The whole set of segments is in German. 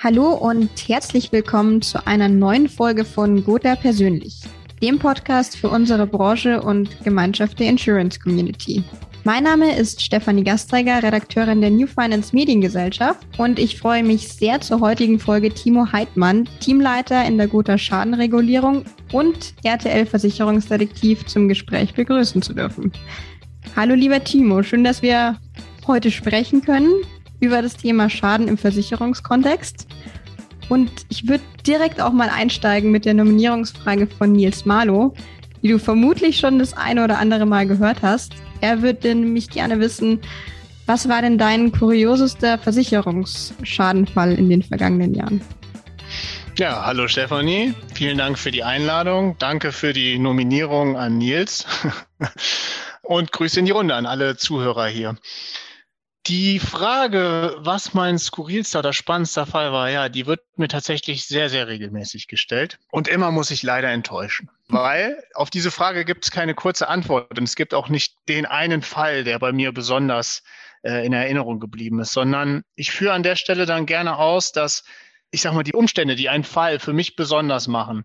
Hallo und herzlich willkommen zu einer neuen Folge von Gotha Persönlich, dem Podcast für unsere Branche und Gemeinschaft der Insurance Community. Mein Name ist Stefanie Gastreiger, Redakteurin der New Finance Mediengesellschaft und ich freue mich sehr zur heutigen Folge Timo Heidmann, Teamleiter in der Gotha Schadenregulierung und RTL Versicherungsdetektiv zum Gespräch begrüßen zu dürfen. Hallo lieber Timo, schön, dass wir heute sprechen können über das Thema Schaden im Versicherungskontext. Und ich würde direkt auch mal einsteigen mit der Nominierungsfrage von Nils Marlow, die du vermutlich schon das eine oder andere Mal gehört hast. Er würde nämlich gerne wissen, was war denn dein kuriosester Versicherungsschadenfall in den vergangenen Jahren? Ja, hallo Stefanie. Vielen Dank für die Einladung. Danke für die Nominierung an Nils. Und Grüße in die Runde an alle Zuhörer hier. Die Frage, was mein skurrilster oder spannendster Fall war, ja, die wird mir tatsächlich sehr, sehr regelmäßig gestellt. Und immer muss ich leider enttäuschen. Weil auf diese Frage gibt es keine kurze Antwort. Und es gibt auch nicht den einen Fall, der bei mir besonders äh, in Erinnerung geblieben ist, sondern ich führe an der Stelle dann gerne aus, dass ich sag mal, die Umstände, die einen Fall für mich besonders machen,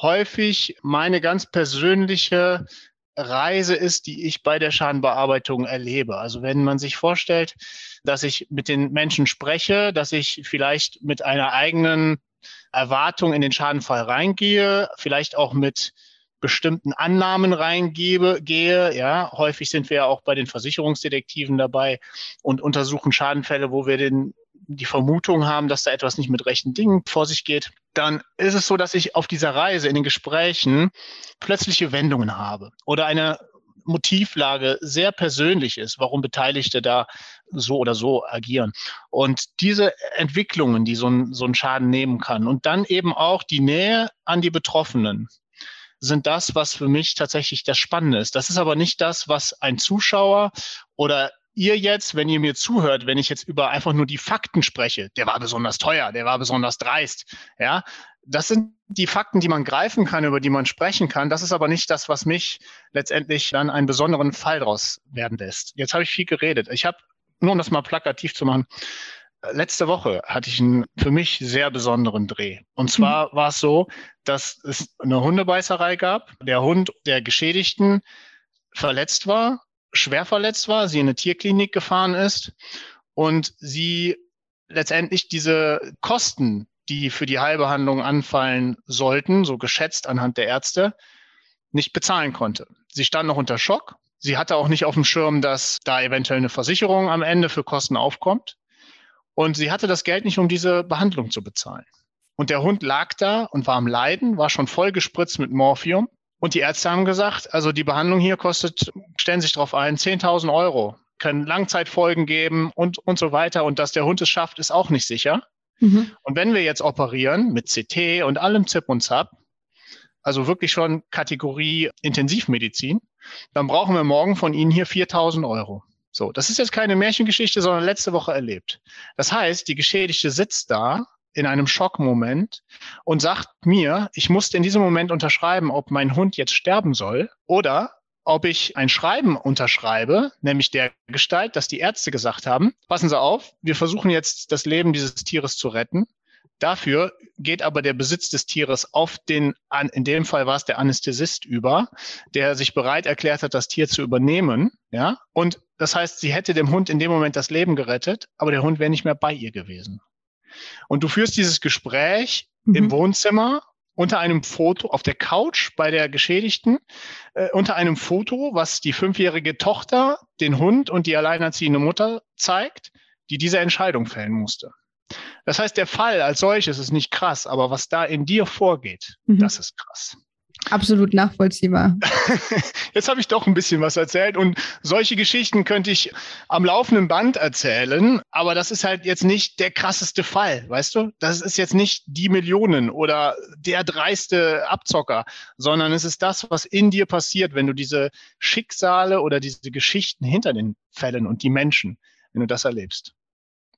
häufig meine ganz persönliche Reise ist, die ich bei der Schadenbearbeitung erlebe. Also wenn man sich vorstellt, dass ich mit den Menschen spreche, dass ich vielleicht mit einer eigenen Erwartung in den Schadenfall reingehe, vielleicht auch mit bestimmten Annahmen reingebe, gehe. Ja, häufig sind wir ja auch bei den Versicherungsdetektiven dabei und untersuchen Schadenfälle, wo wir den die Vermutung haben, dass da etwas nicht mit rechten Dingen vor sich geht, dann ist es so, dass ich auf dieser Reise in den Gesprächen plötzliche Wendungen habe oder eine Motivlage sehr persönlich ist, warum Beteiligte da so oder so agieren. Und diese Entwicklungen, die so ein, so ein Schaden nehmen kann und dann eben auch die Nähe an die Betroffenen, sind das, was für mich tatsächlich das Spannende ist. Das ist aber nicht das, was ein Zuschauer oder ihr jetzt, wenn ihr mir zuhört, wenn ich jetzt über einfach nur die Fakten spreche, der war besonders teuer, der war besonders dreist, ja, das sind die Fakten, die man greifen kann, über die man sprechen kann. Das ist aber nicht das, was mich letztendlich dann einen besonderen Fall daraus werden lässt. Jetzt habe ich viel geredet. Ich habe, nur um das mal plakativ zu machen, letzte Woche hatte ich einen für mich sehr besonderen Dreh. Und zwar mhm. war es so, dass es eine Hundebeißerei gab. Der Hund der Geschädigten verletzt war schwer verletzt war, sie in eine Tierklinik gefahren ist und sie letztendlich diese Kosten, die für die Heilbehandlung anfallen sollten, so geschätzt anhand der Ärzte, nicht bezahlen konnte. Sie stand noch unter Schock. Sie hatte auch nicht auf dem Schirm, dass da eventuell eine Versicherung am Ende für Kosten aufkommt. Und sie hatte das Geld nicht, um diese Behandlung zu bezahlen. Und der Hund lag da und war am Leiden, war schon voll gespritzt mit Morphium. Und die Ärzte haben gesagt, also die Behandlung hier kostet, stellen sich darauf ein, 10.000 Euro, können Langzeitfolgen geben und, und so weiter. Und dass der Hund es schafft, ist auch nicht sicher. Mhm. Und wenn wir jetzt operieren mit CT und allem Zip und Zap, also wirklich schon Kategorie Intensivmedizin, dann brauchen wir morgen von Ihnen hier 4.000 Euro. So, das ist jetzt keine Märchengeschichte, sondern letzte Woche erlebt. Das heißt, die Geschädigte sitzt da in einem Schockmoment und sagt mir, ich musste in diesem Moment unterschreiben, ob mein Hund jetzt sterben soll oder ob ich ein Schreiben unterschreibe, nämlich der Gestalt, dass die Ärzte gesagt haben, passen Sie auf, wir versuchen jetzt das Leben dieses Tieres zu retten. Dafür geht aber der Besitz des Tieres auf den, in dem Fall war es der Anästhesist über, der sich bereit erklärt hat, das Tier zu übernehmen. Ja, und das heißt, sie hätte dem Hund in dem Moment das Leben gerettet, aber der Hund wäre nicht mehr bei ihr gewesen. Und du führst dieses Gespräch mhm. im Wohnzimmer unter einem Foto auf der Couch bei der Geschädigten, äh, unter einem Foto, was die fünfjährige Tochter, den Hund und die alleinerziehende Mutter zeigt, die diese Entscheidung fällen musste. Das heißt, der Fall als solches ist nicht krass, aber was da in dir vorgeht, mhm. das ist krass. Absolut nachvollziehbar. Jetzt habe ich doch ein bisschen was erzählt und solche Geschichten könnte ich am laufenden Band erzählen, aber das ist halt jetzt nicht der krasseste Fall, weißt du? Das ist jetzt nicht die Millionen oder der dreiste Abzocker, sondern es ist das, was in dir passiert, wenn du diese Schicksale oder diese Geschichten hinter den Fällen und die Menschen, wenn du das erlebst.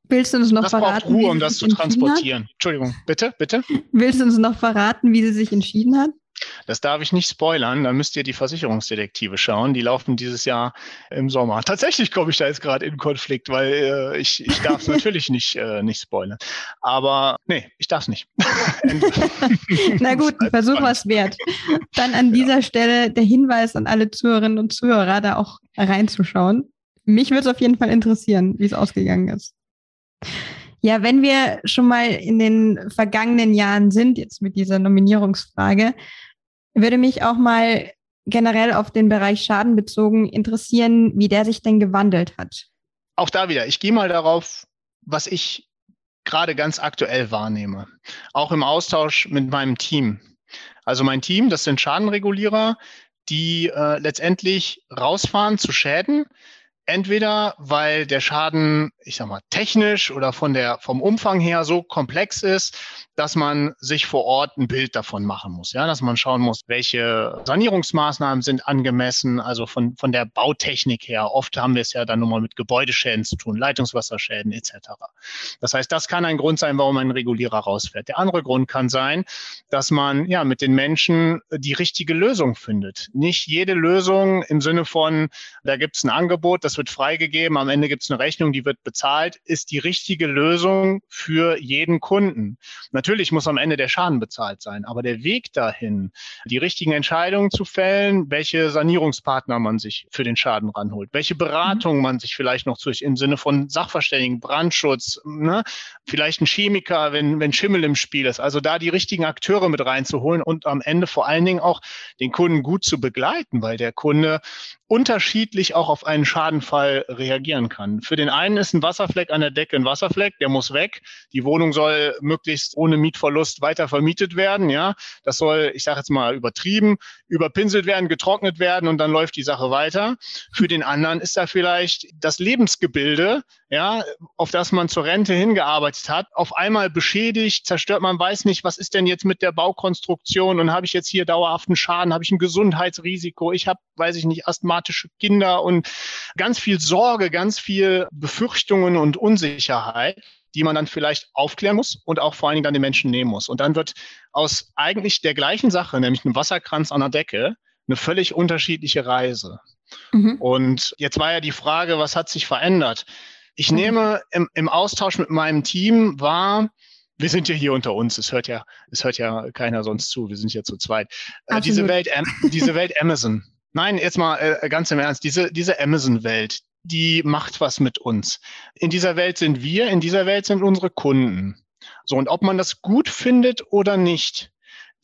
Willst du uns noch das verraten? Braucht Ruhe, um das zu transportieren. Entschuldigung, bitte, bitte. Willst du uns noch verraten, wie sie sich entschieden hat? Das darf ich nicht spoilern, da müsst ihr die Versicherungsdetektive schauen. Die laufen dieses Jahr im Sommer. Tatsächlich komme ich da jetzt gerade in Konflikt, weil äh, ich, ich darf es natürlich nicht, äh, nicht spoilern. Aber nee, ich darf es nicht. Na gut, ein Versuch war es wert. Dann an dieser ja. Stelle der Hinweis an alle Zuhörerinnen und Zuhörer, da auch reinzuschauen. Mich würde es auf jeden Fall interessieren, wie es ausgegangen ist. Ja, wenn wir schon mal in den vergangenen Jahren sind, jetzt mit dieser Nominierungsfrage, würde mich auch mal generell auf den Bereich Schaden bezogen interessieren, wie der sich denn gewandelt hat. Auch da wieder, ich gehe mal darauf, was ich gerade ganz aktuell wahrnehme. Auch im Austausch mit meinem Team. Also mein Team, das sind Schadenregulierer, die äh, letztendlich rausfahren zu Schäden, Entweder weil der Schaden, ich sag mal, technisch oder von der, vom Umfang her so komplex ist, dass man sich vor Ort ein Bild davon machen muss. Ja, dass man schauen muss, welche Sanierungsmaßnahmen sind angemessen, also von, von der Bautechnik her. Oft haben wir es ja dann nun mal mit Gebäudeschäden zu tun, Leitungswasserschäden etc. Das heißt, das kann ein Grund sein, warum ein Regulierer rausfährt. Der andere Grund kann sein, dass man ja mit den Menschen die richtige Lösung findet. Nicht jede Lösung im Sinne von, da gibt es ein Angebot, das wird freigegeben, am Ende gibt es eine Rechnung, die wird bezahlt, ist die richtige Lösung für jeden Kunden. Natürlich muss am Ende der Schaden bezahlt sein, aber der Weg dahin, die richtigen Entscheidungen zu fällen, welche Sanierungspartner man sich für den Schaden ranholt, welche Beratung mhm. man sich vielleicht noch zu, im Sinne von Sachverständigen, Brandschutz, ne? vielleicht ein Chemiker, wenn, wenn Schimmel im Spiel ist. Also da die richtigen Akteure mit reinzuholen und am Ende vor allen Dingen auch den Kunden gut zu begleiten, weil der Kunde unterschiedlich auch auf einen Schadenfall reagieren kann. Für den einen ist ein Wasserfleck an der Decke ein Wasserfleck, der muss weg. Die Wohnung soll möglichst ohne Mietverlust weiter vermietet werden. Ja, das soll, ich sage jetzt mal übertrieben, überpinselt werden, getrocknet werden und dann läuft die Sache weiter. Für den anderen ist da vielleicht das Lebensgebilde, ja, auf das man zur Rente hingearbeitet hat, auf einmal beschädigt, zerstört. Man weiß nicht, was ist denn jetzt mit der Baukonstruktion und habe ich jetzt hier dauerhaften Schaden, habe ich ein Gesundheitsrisiko, ich habe, weiß ich nicht, asthmatische Kinder und ganz viel Sorge, ganz viel Befürchtungen und Unsicherheit die man dann vielleicht aufklären muss und auch vor allen Dingen dann den Menschen nehmen muss. Und dann wird aus eigentlich der gleichen Sache, nämlich einem Wasserkranz an der Decke, eine völlig unterschiedliche Reise. Mhm. Und jetzt war ja die Frage, was hat sich verändert? Ich mhm. nehme im, im Austausch mit meinem Team wahr, wir sind ja hier unter uns. Es hört ja, es hört ja keiner sonst zu. Wir sind ja zu zweit. Äh, diese Welt, diese Welt Amazon. Nein, jetzt mal äh, ganz im Ernst. Diese, diese Amazon-Welt, die macht was mit uns. In dieser Welt sind wir, in dieser Welt sind unsere Kunden. So, und ob man das gut findet oder nicht,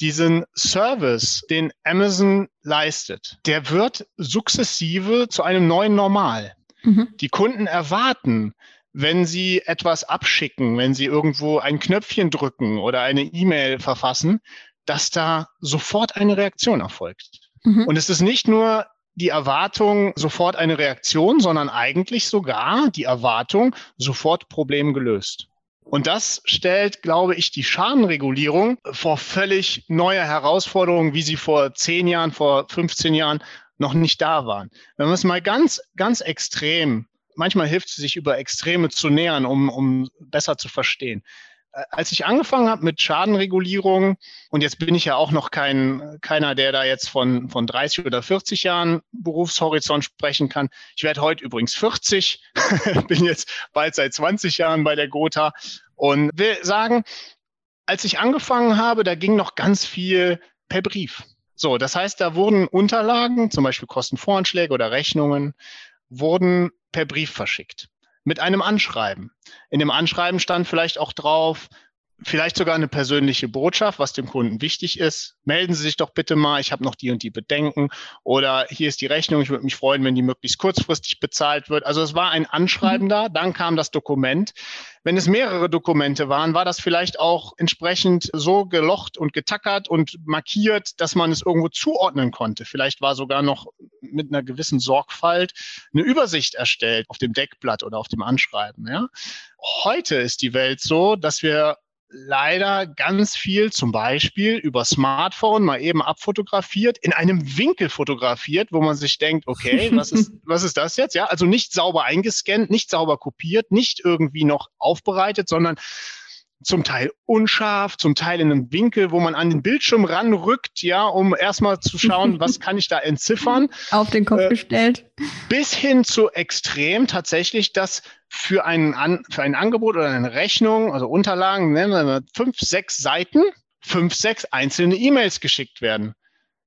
diesen Service, den Amazon leistet, der wird sukzessive zu einem neuen Normal. Mhm. Die Kunden erwarten, wenn sie etwas abschicken, wenn sie irgendwo ein Knöpfchen drücken oder eine E-Mail verfassen, dass da sofort eine Reaktion erfolgt. Mhm. Und es ist nicht nur die Erwartung sofort eine Reaktion, sondern eigentlich sogar die Erwartung sofort Problem gelöst. Und das stellt, glaube ich, die Schadenregulierung vor völlig neue Herausforderungen, wie sie vor zehn Jahren, vor 15 Jahren noch nicht da waren. Wenn wir es mal ganz, ganz extrem, manchmal hilft es sich über Extreme zu nähern, um, um besser zu verstehen. Äh, als ich angefangen habe mit Schadenregulierung, und jetzt bin ich ja auch noch kein, keiner, der da jetzt von, von 30 oder 40 Jahren Berufshorizont sprechen kann. Ich werde heute übrigens 40, bin jetzt bald seit 20 Jahren bei der Gotha und will sagen, als ich angefangen habe, da ging noch ganz viel per Brief. So, das heißt, da wurden Unterlagen, zum Beispiel Kostenvoranschläge oder Rechnungen, wurden per Brief verschickt. Mit einem Anschreiben. In dem Anschreiben stand vielleicht auch drauf, vielleicht sogar eine persönliche Botschaft, was dem Kunden wichtig ist. Melden Sie sich doch bitte mal, ich habe noch die und die Bedenken oder hier ist die Rechnung, ich würde mich freuen, wenn die möglichst kurzfristig bezahlt wird. Also es war ein Anschreiben mhm. da, dann kam das Dokument. Wenn es mehrere Dokumente waren, war das vielleicht auch entsprechend so gelocht und getackert und markiert, dass man es irgendwo zuordnen konnte. Vielleicht war sogar noch mit einer gewissen Sorgfalt eine Übersicht erstellt auf dem Deckblatt oder auf dem Anschreiben. Ja? Heute ist die Welt so, dass wir leider ganz viel zum Beispiel über Smartphone mal eben abfotografiert, in einem Winkel fotografiert, wo man sich denkt, okay, was ist, was ist das jetzt? Ja, also nicht sauber eingescannt, nicht sauber kopiert, nicht irgendwie noch aufbereitet, sondern zum Teil unscharf, zum Teil in einem Winkel, wo man an den Bildschirm ranrückt, ja, um erstmal zu schauen, was kann ich da entziffern. Auf den Kopf äh, gestellt. Bis hin zu extrem tatsächlich, dass für, einen an, für ein Angebot oder eine Rechnung, also Unterlagen, nennen wir fünf, sechs Seiten, fünf, sechs einzelne E-Mails geschickt werden.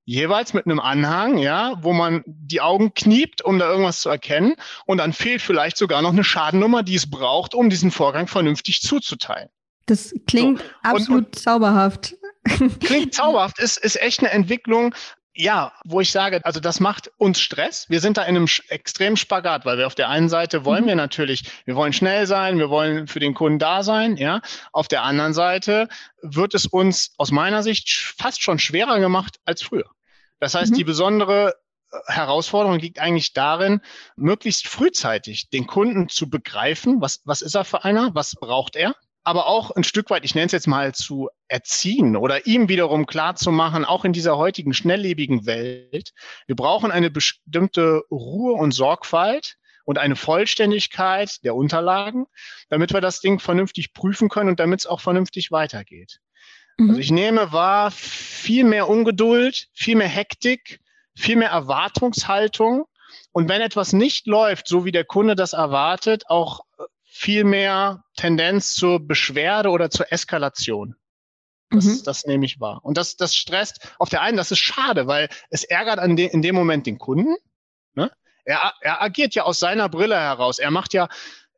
Jeweils mit einem Anhang, ja, wo man die Augen kniept, um da irgendwas zu erkennen. Und dann fehlt vielleicht sogar noch eine Schadennummer, die es braucht, um diesen Vorgang vernünftig zuzuteilen. Das klingt so. absolut und, und zauberhaft. Klingt zauberhaft, ist, ist echt eine Entwicklung, ja, wo ich sage, also das macht uns Stress. Wir sind da in einem extremen Spagat, weil wir auf der einen Seite wollen mhm. wir natürlich, wir wollen schnell sein, wir wollen für den Kunden da sein, ja. Auf der anderen Seite wird es uns aus meiner Sicht fast schon schwerer gemacht als früher. Das heißt, mhm. die besondere äh, Herausforderung liegt eigentlich darin, möglichst frühzeitig den Kunden zu begreifen, was, was ist er für einer, was braucht er, aber auch ein Stück weit, ich nenne es jetzt mal, zu erziehen oder ihm wiederum klar zu machen, auch in dieser heutigen schnelllebigen Welt, wir brauchen eine bestimmte Ruhe und Sorgfalt und eine Vollständigkeit der Unterlagen, damit wir das Ding vernünftig prüfen können und damit es auch vernünftig weitergeht. Mhm. Also ich nehme wahr viel mehr Ungeduld, viel mehr Hektik, viel mehr Erwartungshaltung. Und wenn etwas nicht läuft, so wie der Kunde das erwartet, auch viel mehr Tendenz zur Beschwerde oder zur Eskalation. Das, mhm. das nehme ich wahr. Und das, das stresst auf der einen, das ist schade, weil es ärgert an de, in dem Moment den Kunden. Ne? Er, er agiert ja aus seiner Brille heraus. Er macht ja,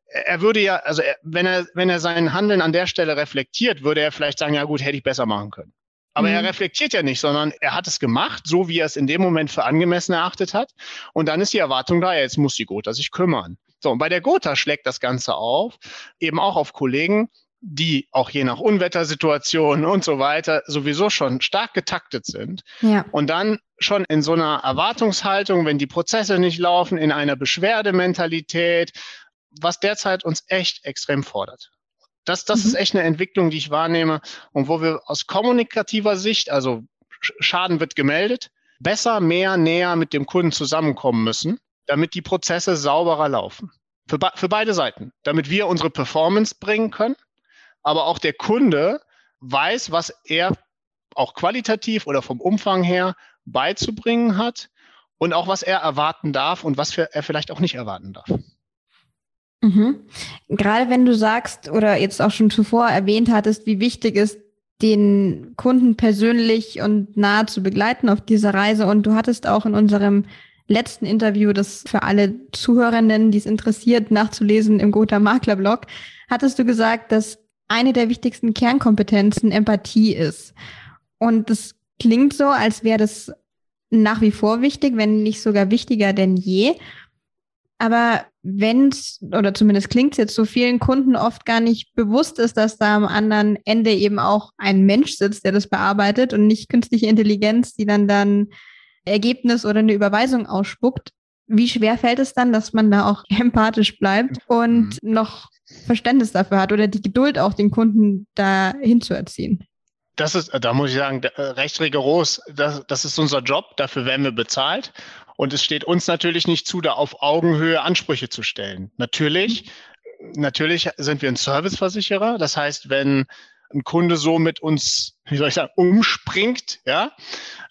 er würde ja, also er, wenn er, wenn er sein Handeln an der Stelle reflektiert, würde er vielleicht sagen, ja gut, hätte ich besser machen können. Aber mhm. er reflektiert ja nicht, sondern er hat es gemacht, so wie er es in dem Moment für angemessen erachtet hat. Und dann ist die Erwartung da, jetzt muss die Gotha sich kümmern. So, und bei der Gotha schlägt das Ganze auf, eben auch auf Kollegen, die auch je nach Unwettersituation und so weiter sowieso schon stark getaktet sind. Ja. Und dann schon in so einer Erwartungshaltung, wenn die Prozesse nicht laufen, in einer Beschwerdementalität, was derzeit uns echt extrem fordert. Das, das mhm. ist echt eine Entwicklung, die ich wahrnehme und wo wir aus kommunikativer Sicht, also Schaden wird gemeldet, besser, mehr, näher mit dem Kunden zusammenkommen müssen damit die Prozesse sauberer laufen. Für, für beide Seiten. Damit wir unsere Performance bringen können, aber auch der Kunde weiß, was er auch qualitativ oder vom Umfang her beizubringen hat und auch was er erwarten darf und was er vielleicht auch nicht erwarten darf. Mhm. Gerade wenn du sagst oder jetzt auch schon zuvor erwähnt hattest, wie wichtig ist, den Kunden persönlich und nah zu begleiten auf dieser Reise und du hattest auch in unserem letzten Interview, das für alle Zuhörenden, die es interessiert, nachzulesen im Gotha Makler Blog, hattest du gesagt, dass eine der wichtigsten Kernkompetenzen Empathie ist. Und das klingt so, als wäre das nach wie vor wichtig, wenn nicht sogar wichtiger denn je. Aber wenn es, oder zumindest klingt es jetzt so vielen Kunden oft gar nicht bewusst ist, dass da am anderen Ende eben auch ein Mensch sitzt, der das bearbeitet und nicht künstliche Intelligenz, die dann dann Ergebnis oder eine Überweisung ausspuckt, wie schwer fällt es dann, dass man da auch empathisch bleibt und mhm. noch Verständnis dafür hat oder die Geduld auch den Kunden da hinzuerziehen? Das ist, da muss ich sagen, äh, recht rigoros. Das, das ist unser Job. Dafür werden wir bezahlt. Und es steht uns natürlich nicht zu, da auf Augenhöhe Ansprüche zu stellen. Natürlich, mhm. natürlich sind wir ein Serviceversicherer. Das heißt, wenn ein Kunde so mit uns, wie soll ich sagen, umspringt, ja,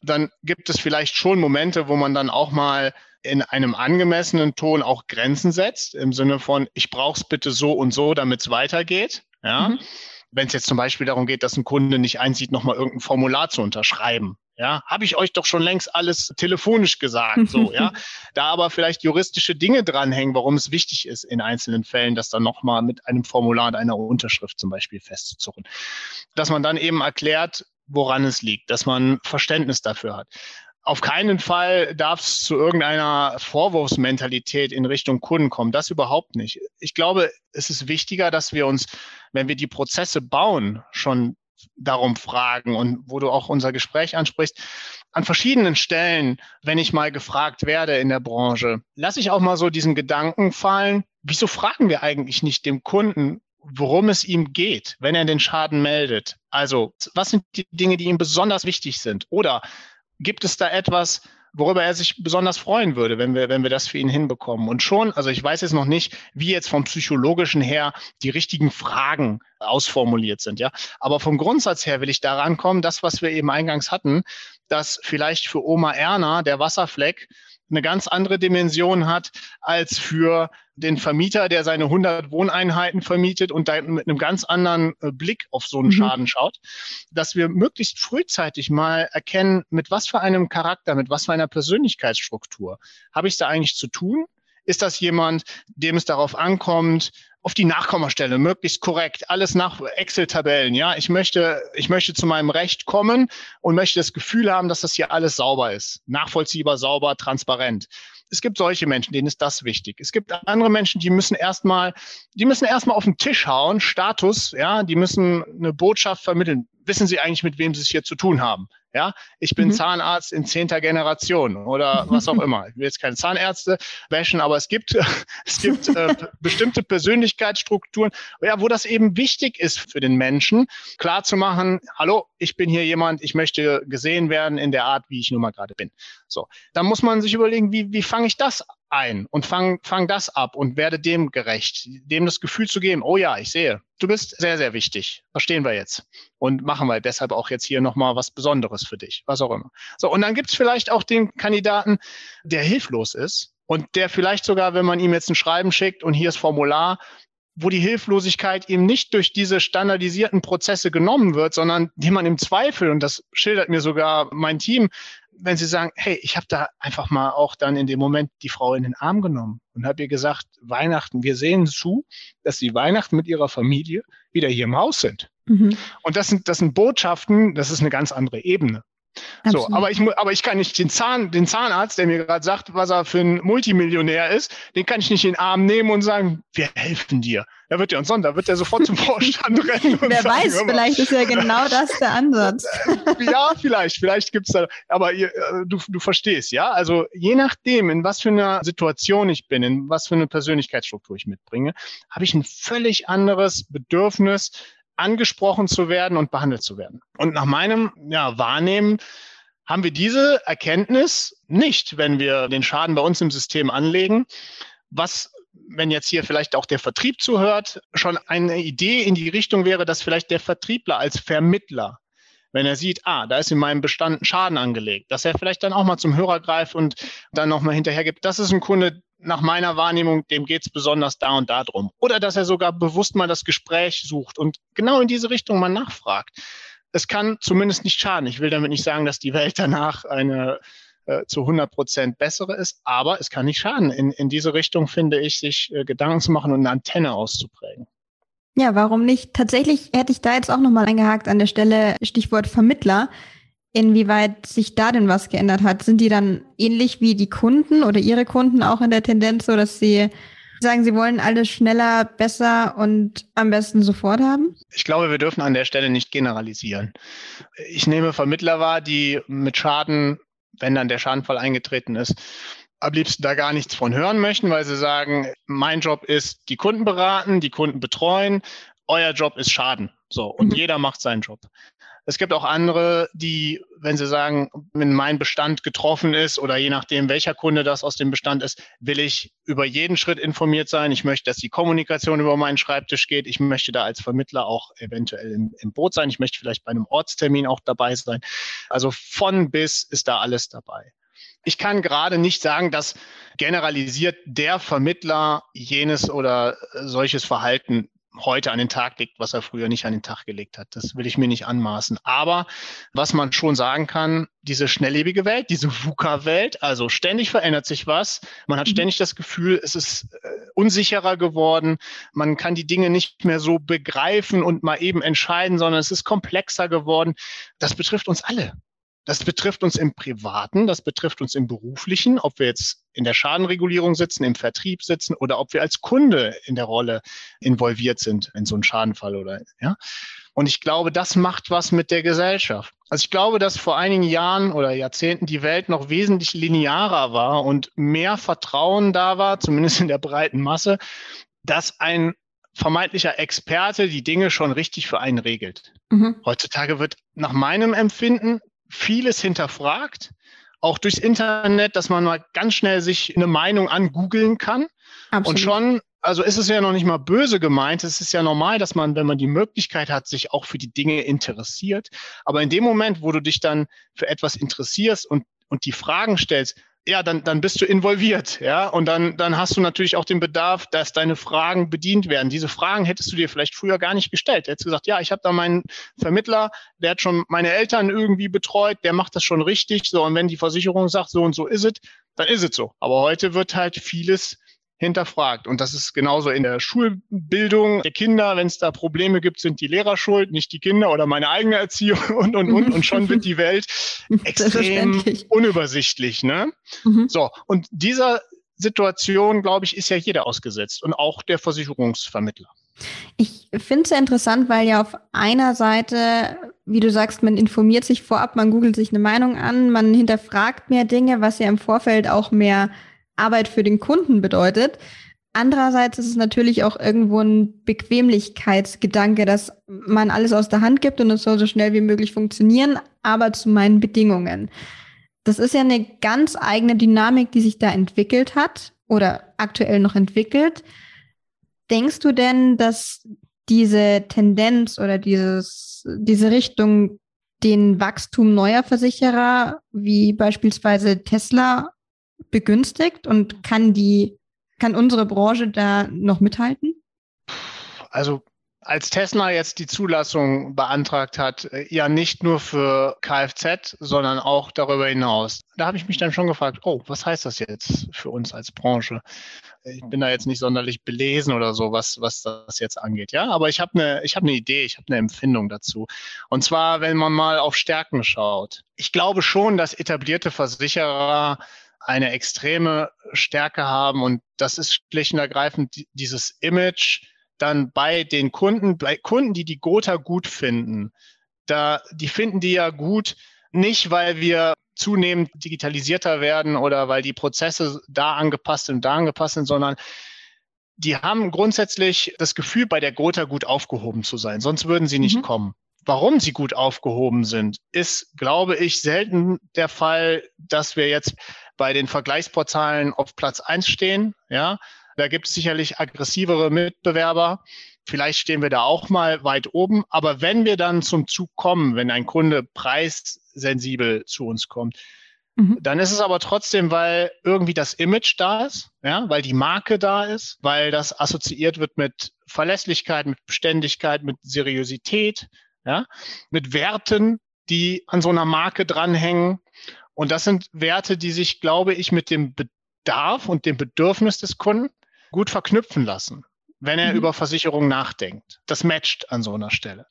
dann gibt es vielleicht schon Momente, wo man dann auch mal in einem angemessenen Ton auch Grenzen setzt, im Sinne von, ich brauche es bitte so und so, damit es weitergeht. Ja. Mhm. Wenn es jetzt zum Beispiel darum geht, dass ein Kunde nicht einsieht, nochmal irgendein Formular zu unterschreiben. Ja, habe ich euch doch schon längst alles telefonisch gesagt, so, ja. Da aber vielleicht juristische Dinge dranhängen, warum es wichtig ist, in einzelnen Fällen das dann nochmal mit einem Formular und einer Unterschrift zum Beispiel festzuzurren. Dass man dann eben erklärt, woran es liegt, dass man Verständnis dafür hat. Auf keinen Fall darf es zu irgendeiner Vorwurfsmentalität in Richtung Kunden kommen. Das überhaupt nicht. Ich glaube, es ist wichtiger, dass wir uns, wenn wir die Prozesse bauen, schon darum fragen und wo du auch unser Gespräch ansprichst, an verschiedenen Stellen, wenn ich mal gefragt werde in der Branche, lasse ich auch mal so diesen Gedanken fallen, wieso fragen wir eigentlich nicht dem Kunden, worum es ihm geht, wenn er den Schaden meldet? Also, was sind die Dinge, die ihm besonders wichtig sind? Oder gibt es da etwas, worüber er sich besonders freuen würde, wenn wir, wenn wir das für ihn hinbekommen. Und schon, also ich weiß jetzt noch nicht, wie jetzt vom psychologischen her die richtigen Fragen ausformuliert sind, ja. Aber vom Grundsatz her will ich daran kommen, das, was wir eben eingangs hatten, dass vielleicht für Oma Erna der Wasserfleck eine ganz andere Dimension hat als für den Vermieter, der seine 100 Wohneinheiten vermietet und da mit einem ganz anderen äh, Blick auf so einen mhm. Schaden schaut, dass wir möglichst frühzeitig mal erkennen, mit was für einem Charakter, mit was für einer Persönlichkeitsstruktur habe ich da eigentlich zu tun? Ist das jemand, dem es darauf ankommt, auf die Nachkommastelle, möglichst korrekt, alles nach Excel-Tabellen. Ja, ich möchte, ich möchte zu meinem Recht kommen und möchte das Gefühl haben, dass das hier alles sauber ist, nachvollziehbar, sauber, transparent. Es gibt solche Menschen, denen ist das wichtig. Es gibt andere Menschen, die müssen erstmal, die müssen erstmal auf den Tisch hauen, Status, ja, die müssen eine Botschaft vermitteln. Wissen Sie eigentlich, mit wem Sie es hier zu tun haben? Ja, ich bin mhm. Zahnarzt in zehnter Generation oder was auch immer. Ich will jetzt keine Zahnärzte bashen, aber es gibt, es gibt äh, bestimmte Persönlichkeitsstrukturen, ja, wo das eben wichtig ist für den Menschen, klar zu machen, hallo, ich bin hier jemand, ich möchte gesehen werden in der Art, wie ich nun mal gerade bin. So, dann muss man sich überlegen, wie, wie fange ich das ein und fang, fang das ab und werde dem gerecht, dem das Gefühl zu geben, oh ja, ich sehe, du bist sehr, sehr wichtig. Verstehen wir jetzt. Und machen wir deshalb auch jetzt hier nochmal was Besonderes für dich, was auch immer. So, und dann gibt's vielleicht auch den Kandidaten, der hilflos ist und der vielleicht sogar, wenn man ihm jetzt ein Schreiben schickt und hier ist Formular, wo die Hilflosigkeit ihm nicht durch diese standardisierten Prozesse genommen wird, sondern die man im Zweifel, und das schildert mir sogar mein Team, wenn sie sagen, hey, ich habe da einfach mal auch dann in dem Moment die Frau in den Arm genommen und habe ihr gesagt, Weihnachten, wir sehen zu, dass sie Weihnachten mit ihrer Familie wieder hier im Haus sind. Mhm. Und das sind, das sind Botschaften, das ist eine ganz andere Ebene. So, aber ich, aber ich kann nicht den, Zahn, den Zahnarzt, der mir gerade sagt, was er für ein Multimillionär ist, den kann ich nicht in den Arm nehmen und sagen, wir helfen dir. Da wird er uns da wird er sofort zum Vorstand rennen. Wer sagen, weiß, vielleicht ist ja genau das der Ansatz. ja, vielleicht, vielleicht gibt's da, aber ihr, äh, du, du verstehst, ja? Also je nachdem, in was für einer Situation ich bin, in was für eine Persönlichkeitsstruktur ich mitbringe, habe ich ein völlig anderes Bedürfnis, angesprochen zu werden und behandelt zu werden. Und nach meinem ja, Wahrnehmen haben wir diese Erkenntnis nicht, wenn wir den Schaden bei uns im System anlegen. Was, wenn jetzt hier vielleicht auch der Vertrieb zuhört, schon eine Idee in die Richtung wäre, dass vielleicht der Vertriebler als Vermittler wenn er sieht, ah, da ist in meinem Bestand Schaden angelegt, dass er vielleicht dann auch mal zum Hörer greift und dann nochmal hinterher gibt, das ist ein Kunde, nach meiner Wahrnehmung, dem geht es besonders da und da drum. Oder dass er sogar bewusst mal das Gespräch sucht und genau in diese Richtung mal nachfragt. Es kann zumindest nicht schaden. Ich will damit nicht sagen, dass die Welt danach eine äh, zu 100 Prozent bessere ist, aber es kann nicht schaden. In, in diese Richtung finde ich, sich äh, Gedanken zu machen und eine Antenne auszuprägen. Ja, warum nicht? Tatsächlich hätte ich da jetzt auch nochmal eingehakt an der Stelle, Stichwort Vermittler. Inwieweit sich da denn was geändert hat? Sind die dann ähnlich wie die Kunden oder ihre Kunden auch in der Tendenz so, dass sie sagen, sie wollen alles schneller, besser und am besten sofort haben? Ich glaube, wir dürfen an der Stelle nicht generalisieren. Ich nehme Vermittler wahr, die mit Schaden, wenn dann der Schadenfall eingetreten ist, am liebsten da gar nichts von hören möchten, weil sie sagen, mein Job ist die Kunden beraten, die Kunden betreuen, euer Job ist Schaden. So, und mhm. jeder macht seinen Job. Es gibt auch andere, die, wenn sie sagen, wenn mein Bestand getroffen ist oder je nachdem, welcher Kunde das aus dem Bestand ist, will ich über jeden Schritt informiert sein. Ich möchte, dass die Kommunikation über meinen Schreibtisch geht. Ich möchte da als Vermittler auch eventuell im, im Boot sein. Ich möchte vielleicht bei einem Ortstermin auch dabei sein. Also von bis ist da alles dabei. Ich kann gerade nicht sagen, dass generalisiert der Vermittler jenes oder solches Verhalten heute an den Tag legt, was er früher nicht an den Tag gelegt hat. Das will ich mir nicht anmaßen. Aber was man schon sagen kann, diese schnelllebige Welt, diese VUCA-Welt, also ständig verändert sich was. Man hat mhm. ständig das Gefühl, es ist äh, unsicherer geworden. Man kann die Dinge nicht mehr so begreifen und mal eben entscheiden, sondern es ist komplexer geworden. Das betrifft uns alle. Das betrifft uns im Privaten, das betrifft uns im Beruflichen, ob wir jetzt in der Schadenregulierung sitzen, im Vertrieb sitzen oder ob wir als Kunde in der Rolle involviert sind in so einen Schadenfall oder, ja. Und ich glaube, das macht was mit der Gesellschaft. Also ich glaube, dass vor einigen Jahren oder Jahrzehnten die Welt noch wesentlich linearer war und mehr Vertrauen da war, zumindest in der breiten Masse, dass ein vermeintlicher Experte die Dinge schon richtig für einen regelt. Mhm. Heutzutage wird nach meinem Empfinden vieles hinterfragt auch durchs Internet, dass man mal ganz schnell sich eine Meinung angoogeln kann. Absolut. Und schon also ist es ja noch nicht mal böse gemeint. Es ist ja normal, dass man, wenn man die Möglichkeit hat, sich auch für die Dinge interessiert. Aber in dem Moment, wo du dich dann für etwas interessierst und, und die Fragen stellst, ja, dann, dann bist du involviert, ja, und dann, dann hast du natürlich auch den Bedarf, dass deine Fragen bedient werden. Diese Fragen hättest du dir vielleicht früher gar nicht gestellt. Du hättest gesagt, ja, ich habe da meinen Vermittler, der hat schon meine Eltern irgendwie betreut, der macht das schon richtig, so, und wenn die Versicherung sagt, so und so ist es, dann ist es so. Aber heute wird halt vieles hinterfragt. Und das ist genauso in der Schulbildung der Kinder. Wenn es da Probleme gibt, sind die Lehrer schuld, nicht die Kinder oder meine eigene Erziehung und, und, und. Und schon wird die Welt extrem unübersichtlich. Ne? Mhm. So, und dieser Situation, glaube ich, ist ja jeder ausgesetzt und auch der Versicherungsvermittler. Ich finde es ja interessant, weil ja auf einer Seite, wie du sagst, man informiert sich vorab, man googelt sich eine Meinung an, man hinterfragt mehr Dinge, was ja im Vorfeld auch mehr Arbeit für den Kunden bedeutet. Andererseits ist es natürlich auch irgendwo ein Bequemlichkeitsgedanke, dass man alles aus der Hand gibt und es soll so schnell wie möglich funktionieren, aber zu meinen Bedingungen. Das ist ja eine ganz eigene Dynamik, die sich da entwickelt hat oder aktuell noch entwickelt. Denkst du denn, dass diese Tendenz oder dieses, diese Richtung den Wachstum neuer Versicherer wie beispielsweise Tesla begünstigt und kann die, kann unsere Branche da noch mithalten? Also als Tesla jetzt die Zulassung beantragt hat, äh, ja nicht nur für Kfz, sondern auch darüber hinaus. Da habe ich mich dann schon gefragt, oh, was heißt das jetzt für uns als Branche? Ich bin da jetzt nicht sonderlich belesen oder so, was, was das jetzt angeht, ja. Aber ich habe eine, ich habe eine Idee, ich habe eine Empfindung dazu. Und zwar, wenn man mal auf Stärken schaut. Ich glaube schon, dass etablierte Versicherer eine extreme Stärke haben und das ist schlicht und ergreifend dieses Image dann bei den Kunden, bei Kunden, die die Gotha gut finden. Da, die finden die ja gut, nicht weil wir zunehmend digitalisierter werden oder weil die Prozesse da angepasst sind, da angepasst sind, sondern die haben grundsätzlich das Gefühl, bei der Gotha gut aufgehoben zu sein. Sonst würden sie nicht mhm. kommen. Warum sie gut aufgehoben sind, ist, glaube ich, selten der Fall, dass wir jetzt bei den Vergleichsportalen auf Platz eins stehen. Ja, da gibt es sicherlich aggressivere Mitbewerber. Vielleicht stehen wir da auch mal weit oben. Aber wenn wir dann zum Zug kommen, wenn ein Kunde preissensibel zu uns kommt, mhm. dann ist es aber trotzdem, weil irgendwie das Image da ist, ja, weil die Marke da ist, weil das assoziiert wird mit Verlässlichkeit, mit Beständigkeit, mit Seriosität, ja, mit Werten, die an so einer Marke dranhängen. Und das sind Werte, die sich, glaube ich, mit dem Bedarf und dem Bedürfnis des Kunden gut verknüpfen lassen, wenn er mhm. über Versicherung nachdenkt. Das matcht an so einer Stelle.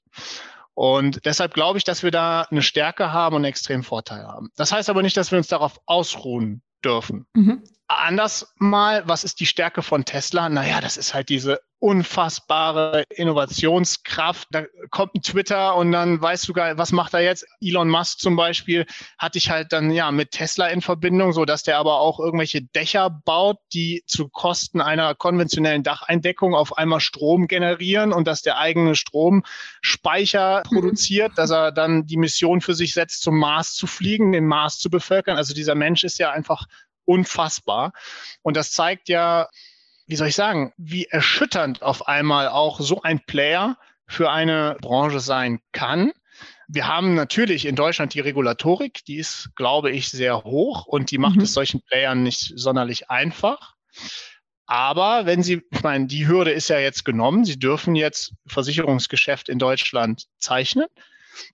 Und deshalb glaube ich, dass wir da eine Stärke haben und einen extremen Vorteil haben. Das heißt aber nicht, dass wir uns darauf ausruhen dürfen. Mhm. Anders mal, was ist die Stärke von Tesla? Naja, das ist halt diese unfassbare Innovationskraft. Da kommt ein Twitter und dann weißt du gar, was macht er jetzt? Elon Musk zum Beispiel hatte ich halt dann ja mit Tesla in Verbindung, so dass der aber auch irgendwelche Dächer baut, die zu Kosten einer konventionellen Dacheindeckung auf einmal Strom generieren und dass der eigene Stromspeicher mhm. produziert, dass er dann die Mission für sich setzt, zum Mars zu fliegen, den Mars zu bevölkern. Also dieser Mensch ist ja einfach unfassbar. Und das zeigt ja, wie soll ich sagen, wie erschütternd auf einmal auch so ein Player für eine Branche sein kann. Wir haben natürlich in Deutschland die Regulatorik, die ist, glaube ich, sehr hoch und die macht mhm. es solchen Playern nicht sonderlich einfach. Aber wenn Sie, ich meine, die Hürde ist ja jetzt genommen, Sie dürfen jetzt Versicherungsgeschäft in Deutschland zeichnen.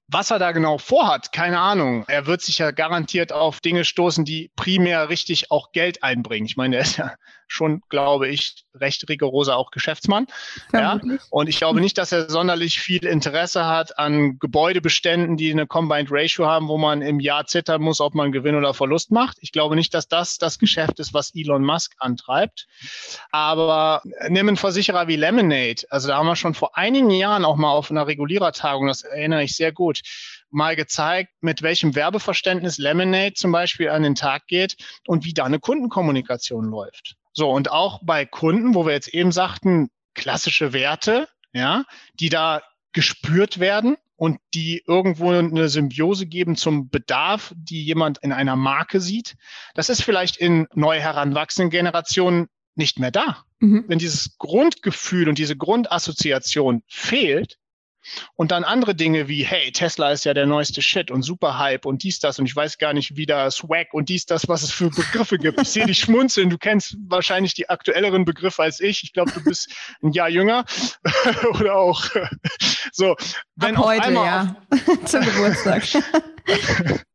Was er da genau vorhat, keine Ahnung. Er wird sich ja garantiert auf Dinge stoßen, die primär richtig auch Geld einbringen. Ich meine, er ist ja schon, glaube ich, recht rigoroser auch Geschäftsmann. Ja? Und ich glaube nicht, dass er sonderlich viel Interesse hat an Gebäudebeständen, die eine Combined Ratio haben, wo man im Jahr zittern muss, ob man Gewinn oder Verlust macht. Ich glaube nicht, dass das das Geschäft ist, was Elon Musk antreibt. Aber nimm einen Versicherer wie Lemonade. Also da haben wir schon vor einigen Jahren auch mal auf einer Regulierertagung, das erinnere ich sehr gut, mal gezeigt, mit welchem Werbeverständnis Lemonade zum Beispiel an den Tag geht und wie da eine Kundenkommunikation läuft. So, und auch bei Kunden, wo wir jetzt eben sagten, klassische Werte, ja, die da gespürt werden, und die irgendwo eine Symbiose geben zum Bedarf, die jemand in einer Marke sieht. Das ist vielleicht in neu heranwachsenden Generationen nicht mehr da. Mhm. Wenn dieses Grundgefühl und diese Grundassoziation fehlt, und dann andere Dinge wie, hey, Tesla ist ja der neueste Shit und super Hype und dies, das und ich weiß gar nicht, wie da Swag und dies, das, was es für Begriffe gibt. Ich sehe dich schmunzeln. Du kennst wahrscheinlich die aktuelleren Begriffe als ich. Ich glaube, du bist ein Jahr jünger oder auch so. Wenn Ab heute, ja. Zum Geburtstag.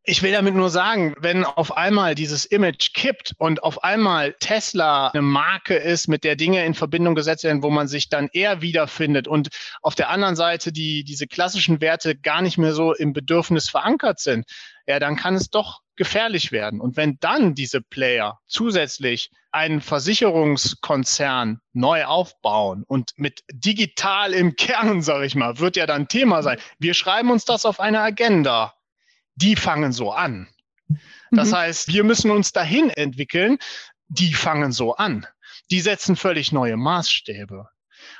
Ich will damit nur sagen, wenn auf einmal dieses Image kippt und auf einmal Tesla eine Marke ist, mit der Dinge in Verbindung gesetzt werden, wo man sich dann eher wiederfindet und auf der anderen Seite die, diese klassischen Werte gar nicht mehr so im Bedürfnis verankert sind, ja, dann kann es doch gefährlich werden. Und wenn dann diese Player zusätzlich einen Versicherungskonzern neu aufbauen und mit digital im Kern, sage ich mal, wird ja dann Thema sein. Wir schreiben uns das auf eine Agenda die fangen so an. Das mhm. heißt, wir müssen uns dahin entwickeln, die fangen so an. Die setzen völlig neue Maßstäbe.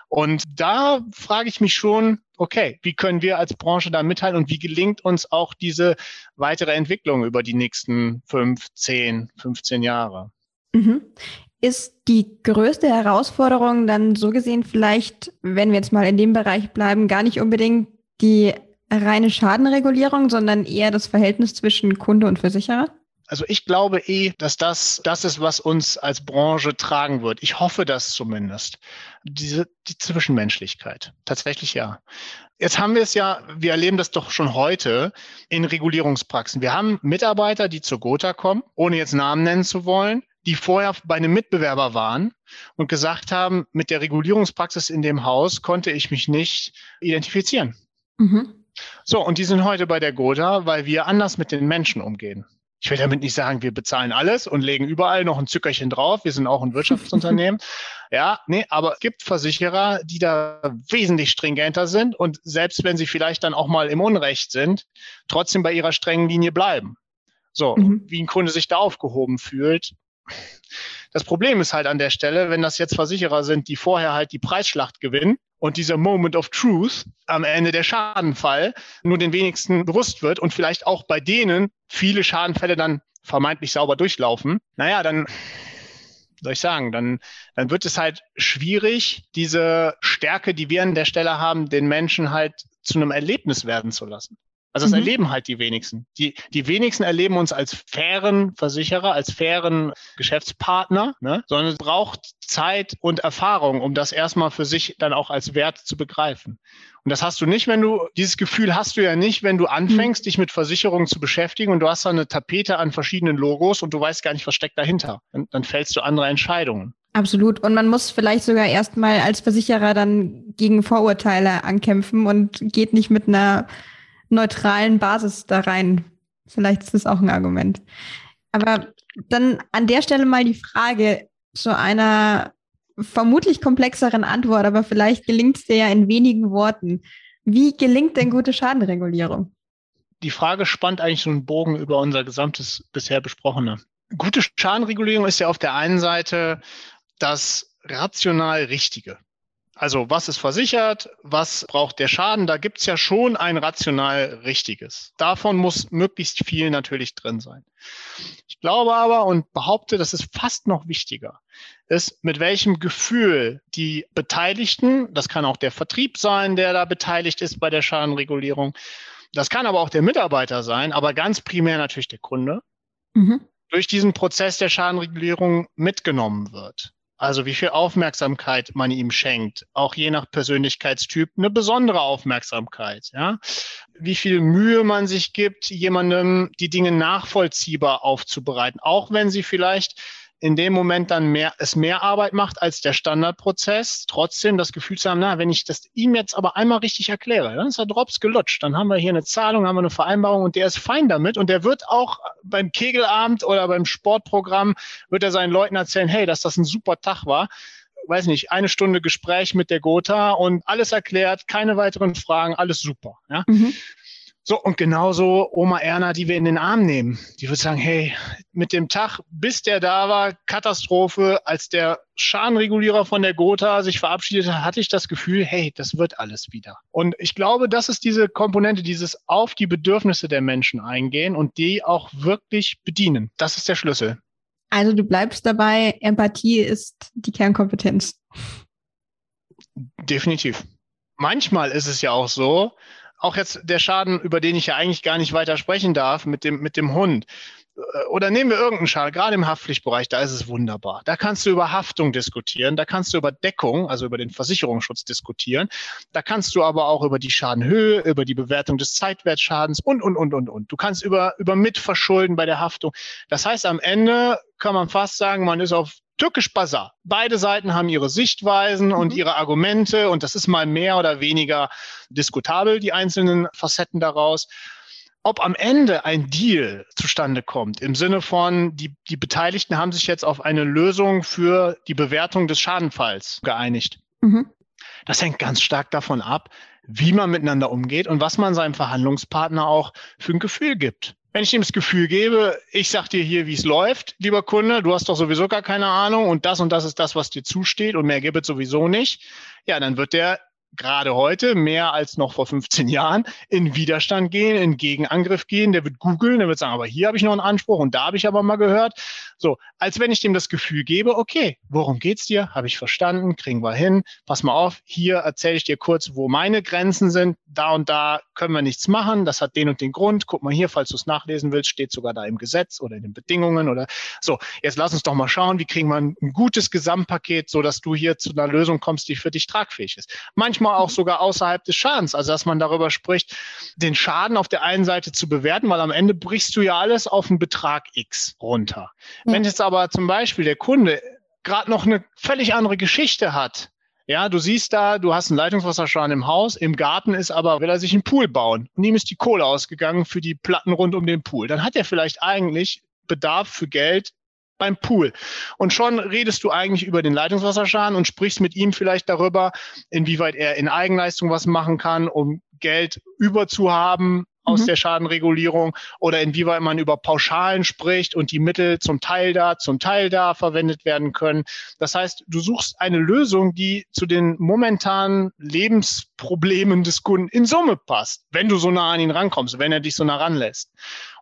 Und da frage ich mich schon, okay, wie können wir als Branche da mitteilen und wie gelingt uns auch diese weitere Entwicklung über die nächsten fünf, zehn, 15 Jahre? Mhm. Ist die größte Herausforderung dann so gesehen vielleicht, wenn wir jetzt mal in dem Bereich bleiben, gar nicht unbedingt die reine Schadenregulierung, sondern eher das Verhältnis zwischen Kunde und Versicherer? Also ich glaube eh, dass das das ist, was uns als Branche tragen wird. Ich hoffe das zumindest. Diese die Zwischenmenschlichkeit. Tatsächlich ja. Jetzt haben wir es ja, wir erleben das doch schon heute in Regulierungspraxen. Wir haben Mitarbeiter, die zur Gotha kommen, ohne jetzt Namen nennen zu wollen, die vorher bei einem Mitbewerber waren und gesagt haben, mit der Regulierungspraxis in dem Haus konnte ich mich nicht identifizieren. Mhm. So, und die sind heute bei der Gotha, weil wir anders mit den Menschen umgehen. Ich will damit nicht sagen, wir bezahlen alles und legen überall noch ein Zückerchen drauf. Wir sind auch ein Wirtschaftsunternehmen. ja, nee, aber es gibt Versicherer, die da wesentlich stringenter sind und selbst wenn sie vielleicht dann auch mal im Unrecht sind, trotzdem bei ihrer strengen Linie bleiben. So, mhm. wie ein Kunde sich da aufgehoben fühlt. Das Problem ist halt an der Stelle, wenn das jetzt Versicherer sind, die vorher halt die Preisschlacht gewinnen und dieser Moment of Truth am Ende der Schadenfall nur den wenigsten bewusst wird und vielleicht auch bei denen viele Schadenfälle dann vermeintlich sauber durchlaufen, naja, dann soll ich sagen, dann, dann wird es halt schwierig, diese Stärke, die wir an der Stelle haben, den Menschen halt zu einem Erlebnis werden zu lassen. Also das mhm. erleben halt die wenigsten. Die, die wenigsten erleben uns als fairen Versicherer, als fairen Geschäftspartner, ne? sondern es braucht Zeit und Erfahrung, um das erstmal für sich dann auch als Wert zu begreifen. Und das hast du nicht, wenn du, dieses Gefühl hast du ja nicht, wenn du anfängst, mhm. dich mit Versicherungen zu beschäftigen und du hast da eine Tapete an verschiedenen Logos und du weißt gar nicht, was steckt dahinter. Dann, dann fällst du andere Entscheidungen. Absolut. Und man muss vielleicht sogar erstmal als Versicherer dann gegen Vorurteile ankämpfen und geht nicht mit einer neutralen Basis da rein. Vielleicht ist das auch ein Argument. Aber dann an der Stelle mal die Frage zu einer vermutlich komplexeren Antwort, aber vielleicht gelingt es dir ja in wenigen Worten. Wie gelingt denn gute Schadenregulierung? Die Frage spannt eigentlich so einen Bogen über unser gesamtes bisher Besprochene. Gute Schadenregulierung ist ja auf der einen Seite das rational Richtige. Also was ist versichert, was braucht der Schaden? Da gibt's ja schon ein rational Richtiges. Davon muss möglichst viel natürlich drin sein. Ich glaube aber und behaupte, das ist fast noch wichtiger, ist, mit welchem Gefühl die Beteiligten, das kann auch der Vertrieb sein, der da beteiligt ist bei der Schadenregulierung, das kann aber auch der Mitarbeiter sein, aber ganz primär natürlich der Kunde, mhm. durch diesen Prozess der Schadenregulierung mitgenommen wird. Also wie viel Aufmerksamkeit man ihm schenkt, auch je nach Persönlichkeitstyp eine besondere Aufmerksamkeit, ja. Wie viel Mühe man sich gibt, jemandem die Dinge nachvollziehbar aufzubereiten, auch wenn sie vielleicht in dem Moment dann mehr, es mehr Arbeit macht als der Standardprozess, trotzdem das Gefühl zu haben, na, wenn ich das ihm jetzt aber einmal richtig erkläre, dann ist er Drops gelutscht. Dann haben wir hier eine Zahlung, haben wir eine Vereinbarung und der ist fein damit und der wird auch beim Kegelabend oder beim Sportprogramm wird er seinen Leuten erzählen, hey, dass das ein super Tag war weiß nicht, eine Stunde Gespräch mit der Gotha und alles erklärt, keine weiteren Fragen, alles super. Ja? Mhm. So, und genauso Oma Erna, die wir in den Arm nehmen. Die wird sagen, hey, mit dem Tag, bis der da war, Katastrophe, als der Schadenregulierer von der Gotha sich verabschiedet hat, hatte ich das Gefühl, hey, das wird alles wieder. Und ich glaube, das ist diese Komponente, dieses auf die Bedürfnisse der Menschen eingehen und die auch wirklich bedienen. Das ist der Schlüssel. Also du bleibst dabei, Empathie ist die Kernkompetenz. Definitiv. Manchmal ist es ja auch so, auch jetzt der Schaden, über den ich ja eigentlich gar nicht weiter sprechen darf, mit dem, mit dem Hund. Äh, oder nehmen wir irgendeinen Schaden, gerade im Haftpflichtbereich, da ist es wunderbar. Da kannst du über Haftung diskutieren, da kannst du über Deckung, also über den Versicherungsschutz diskutieren. Da kannst du aber auch über die Schadenhöhe, über die Bewertung des Zeitwertschadens und, und, und, und, und. Du kannst über, über Mitverschulden bei der Haftung. Das heißt, am Ende kann man fast sagen, man ist auf Türkisch Bazar. Beide Seiten haben ihre Sichtweisen mhm. und ihre Argumente und das ist mal mehr oder weniger diskutabel, die einzelnen Facetten daraus. Ob am Ende ein Deal zustande kommt, im Sinne von, die, die Beteiligten haben sich jetzt auf eine Lösung für die Bewertung des Schadenfalls geeinigt. Mhm. Das hängt ganz stark davon ab, wie man miteinander umgeht und was man seinem Verhandlungspartner auch für ein Gefühl gibt. Wenn ich ihm das Gefühl gebe, ich sag dir hier, wie es läuft, lieber Kunde, du hast doch sowieso gar keine Ahnung und das und das ist das, was dir zusteht und mehr gibt es sowieso nicht, ja, dann wird der gerade heute mehr als noch vor 15 Jahren in Widerstand gehen, in Gegenangriff gehen. Der wird googeln, der wird sagen, aber hier habe ich noch einen Anspruch und da habe ich aber mal gehört. So, als wenn ich dem das Gefühl gebe, okay, worum geht's dir? Habe ich verstanden, kriegen wir hin. Pass mal auf, hier erzähle ich dir kurz, wo meine Grenzen sind. Da und da können wir nichts machen. Das hat den und den Grund. Guck mal hier, falls du es nachlesen willst, steht sogar da im Gesetz oder in den Bedingungen oder so. Jetzt lass uns doch mal schauen, wie kriegen wir ein, gutes Gesamtpaket, so dass du hier zu einer Lösung kommst, die für dich tragfähig ist. Manchmal manchmal auch sogar außerhalb des Schadens. Also dass man darüber spricht, den Schaden auf der einen Seite zu bewerten, weil am Ende brichst du ja alles auf einen Betrag X runter. Ja. Wenn jetzt aber zum Beispiel der Kunde gerade noch eine völlig andere Geschichte hat, ja, du siehst da, du hast einen Leitungswasserschaden im Haus, im Garten ist aber, will er sich einen Pool bauen und ihm ist die Kohle ausgegangen für die Platten rund um den Pool. Dann hat er vielleicht eigentlich Bedarf für Geld beim Pool. Und schon redest du eigentlich über den Leitungswasserschaden und sprichst mit ihm vielleicht darüber, inwieweit er in Eigenleistung was machen kann, um Geld überzuhaben aus mhm. der Schadenregulierung oder inwieweit man über Pauschalen spricht und die Mittel zum Teil da, zum Teil da verwendet werden können. Das heißt, du suchst eine Lösung, die zu den momentanen Lebensproblemen des Kunden in Summe passt, wenn du so nah an ihn rankommst, wenn er dich so nah ranlässt.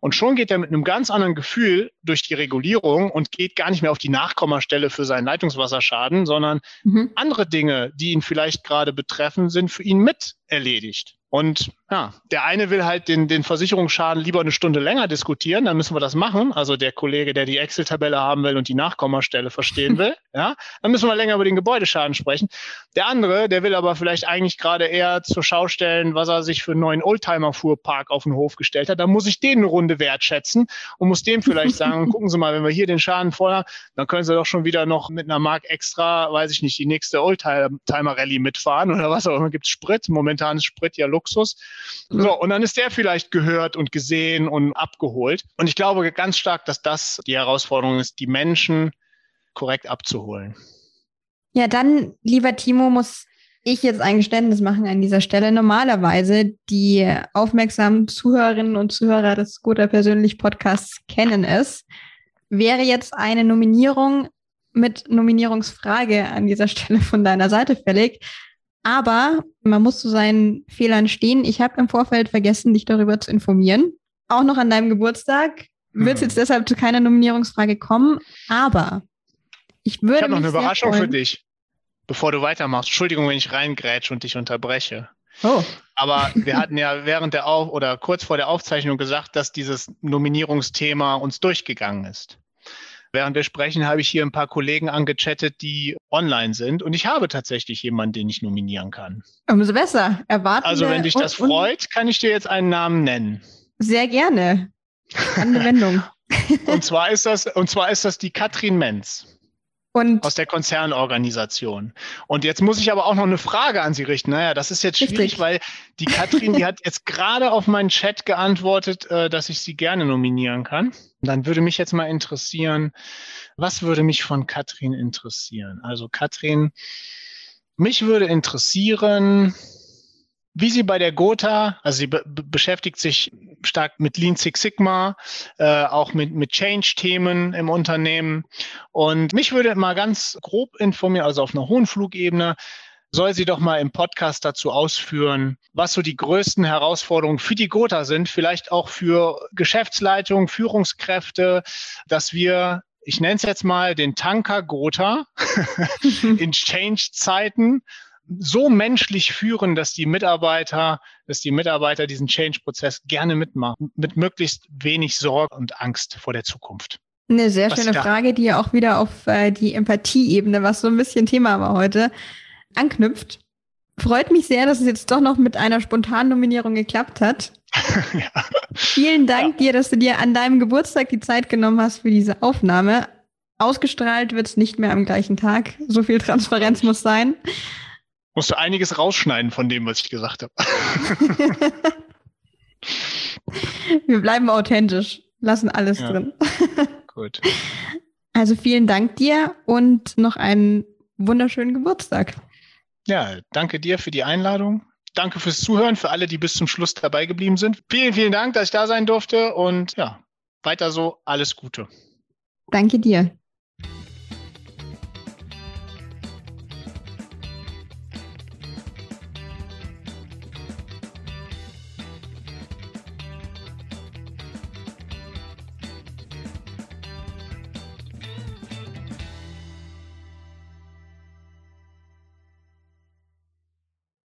Und schon geht er mit einem ganz anderen Gefühl durch die Regulierung und geht gar nicht mehr auf die Nachkommastelle für seinen Leitungswasserschaden, sondern mhm. andere Dinge, die ihn vielleicht gerade betreffen, sind für ihn mit erledigt. Und ja, der eine will halt den, den Versicherungsschaden lieber eine Stunde länger diskutieren, dann müssen wir das machen. Also der Kollege, der die Excel-Tabelle haben will und die Nachkommastelle verstehen will, ja, dann müssen wir länger über den Gebäudeschaden sprechen. Der andere, der will aber vielleicht eigentlich gerade eher zur Schau stellen, was er sich für einen neuen Oldtimer-Fuhrpark auf den Hof gestellt hat. Dann muss ich den eine Runde wertschätzen und muss dem vielleicht sagen, gucken Sie mal, wenn wir hier den Schaden voll haben, dann können Sie doch schon wieder noch mit einer Mark extra, weiß ich nicht, die nächste Oldtimer-Rallye mitfahren oder was auch immer. Gibt Sprit. Momentan ist Sprit ja Luxus. So, und dann ist der vielleicht gehört und gesehen und abgeholt. Und ich glaube ganz stark, dass das die Herausforderung ist, die Menschen korrekt abzuholen. Ja, dann, lieber Timo, muss ich jetzt ein Geständnis machen an dieser Stelle. Normalerweise die aufmerksamen Zuhörerinnen und Zuhörer des Guter Persönlich Podcasts kennen es. Wäre jetzt eine Nominierung mit Nominierungsfrage an dieser Stelle von deiner Seite fällig. Aber man muss zu seinen Fehlern stehen. Ich habe im Vorfeld vergessen, dich darüber zu informieren. Auch noch an deinem Geburtstag wird es hm. jetzt deshalb zu keiner Nominierungsfrage kommen. Aber ich würde. Ich habe noch eine Überraschung freuen. für dich, bevor du weitermachst. Entschuldigung, wenn ich reingrätsche und dich unterbreche. Oh. Aber wir hatten ja während der Auf oder kurz vor der Aufzeichnung gesagt, dass dieses Nominierungsthema uns durchgegangen ist. Während wir sprechen, habe ich hier ein paar Kollegen angechattet, die online sind. Und ich habe tatsächlich jemanden, den ich nominieren kann. Umso besser. Erwarten also, wenn dich das freut, kann ich dir jetzt einen Namen nennen. Sehr gerne. Anwendung. und zwar ist das, und zwar ist das die Katrin Menz. Und aus der Konzernorganisation. Und jetzt muss ich aber auch noch eine Frage an Sie richten. Naja, das ist jetzt schwierig, richtig. weil die Katrin, die hat jetzt gerade auf meinen Chat geantwortet, äh, dass ich sie gerne nominieren kann. Dann würde mich jetzt mal interessieren, was würde mich von Katrin interessieren? Also Katrin, mich würde interessieren, wie sie bei der Gotha, also sie be beschäftigt sich stark mit Lean Six Sigma, äh, auch mit, mit Change-Themen im Unternehmen. Und mich würde mal ganz grob informieren, also auf einer hohen Flugebene, soll sie doch mal im Podcast dazu ausführen, was so die größten Herausforderungen für die Gotha sind, vielleicht auch für Geschäftsleitung, Führungskräfte, dass wir ich nenne es jetzt mal den Tanker Gotha in Change-Zeiten so menschlich führen, dass die Mitarbeiter, dass die Mitarbeiter diesen Change-Prozess gerne mitmachen, mit möglichst wenig Sorge und Angst vor der Zukunft. Eine sehr was schöne Frage, die ja auch wieder auf äh, die Empathieebene, was so ein bisschen Thema war heute, anknüpft. Freut mich sehr, dass es jetzt doch noch mit einer spontanen Nominierung geklappt hat. ja. Vielen Dank ja. dir, dass du dir an deinem Geburtstag die Zeit genommen hast für diese Aufnahme. Ausgestrahlt wird es nicht mehr am gleichen Tag. So viel Transparenz muss sein. Musst du einiges rausschneiden von dem, was ich gesagt habe. Wir bleiben authentisch, lassen alles ja. drin. Gut. Also vielen Dank dir und noch einen wunderschönen Geburtstag. Ja, danke dir für die Einladung. Danke fürs Zuhören, für alle, die bis zum Schluss dabei geblieben sind. Vielen, vielen Dank, dass ich da sein durfte und ja, weiter so, alles Gute. Danke dir.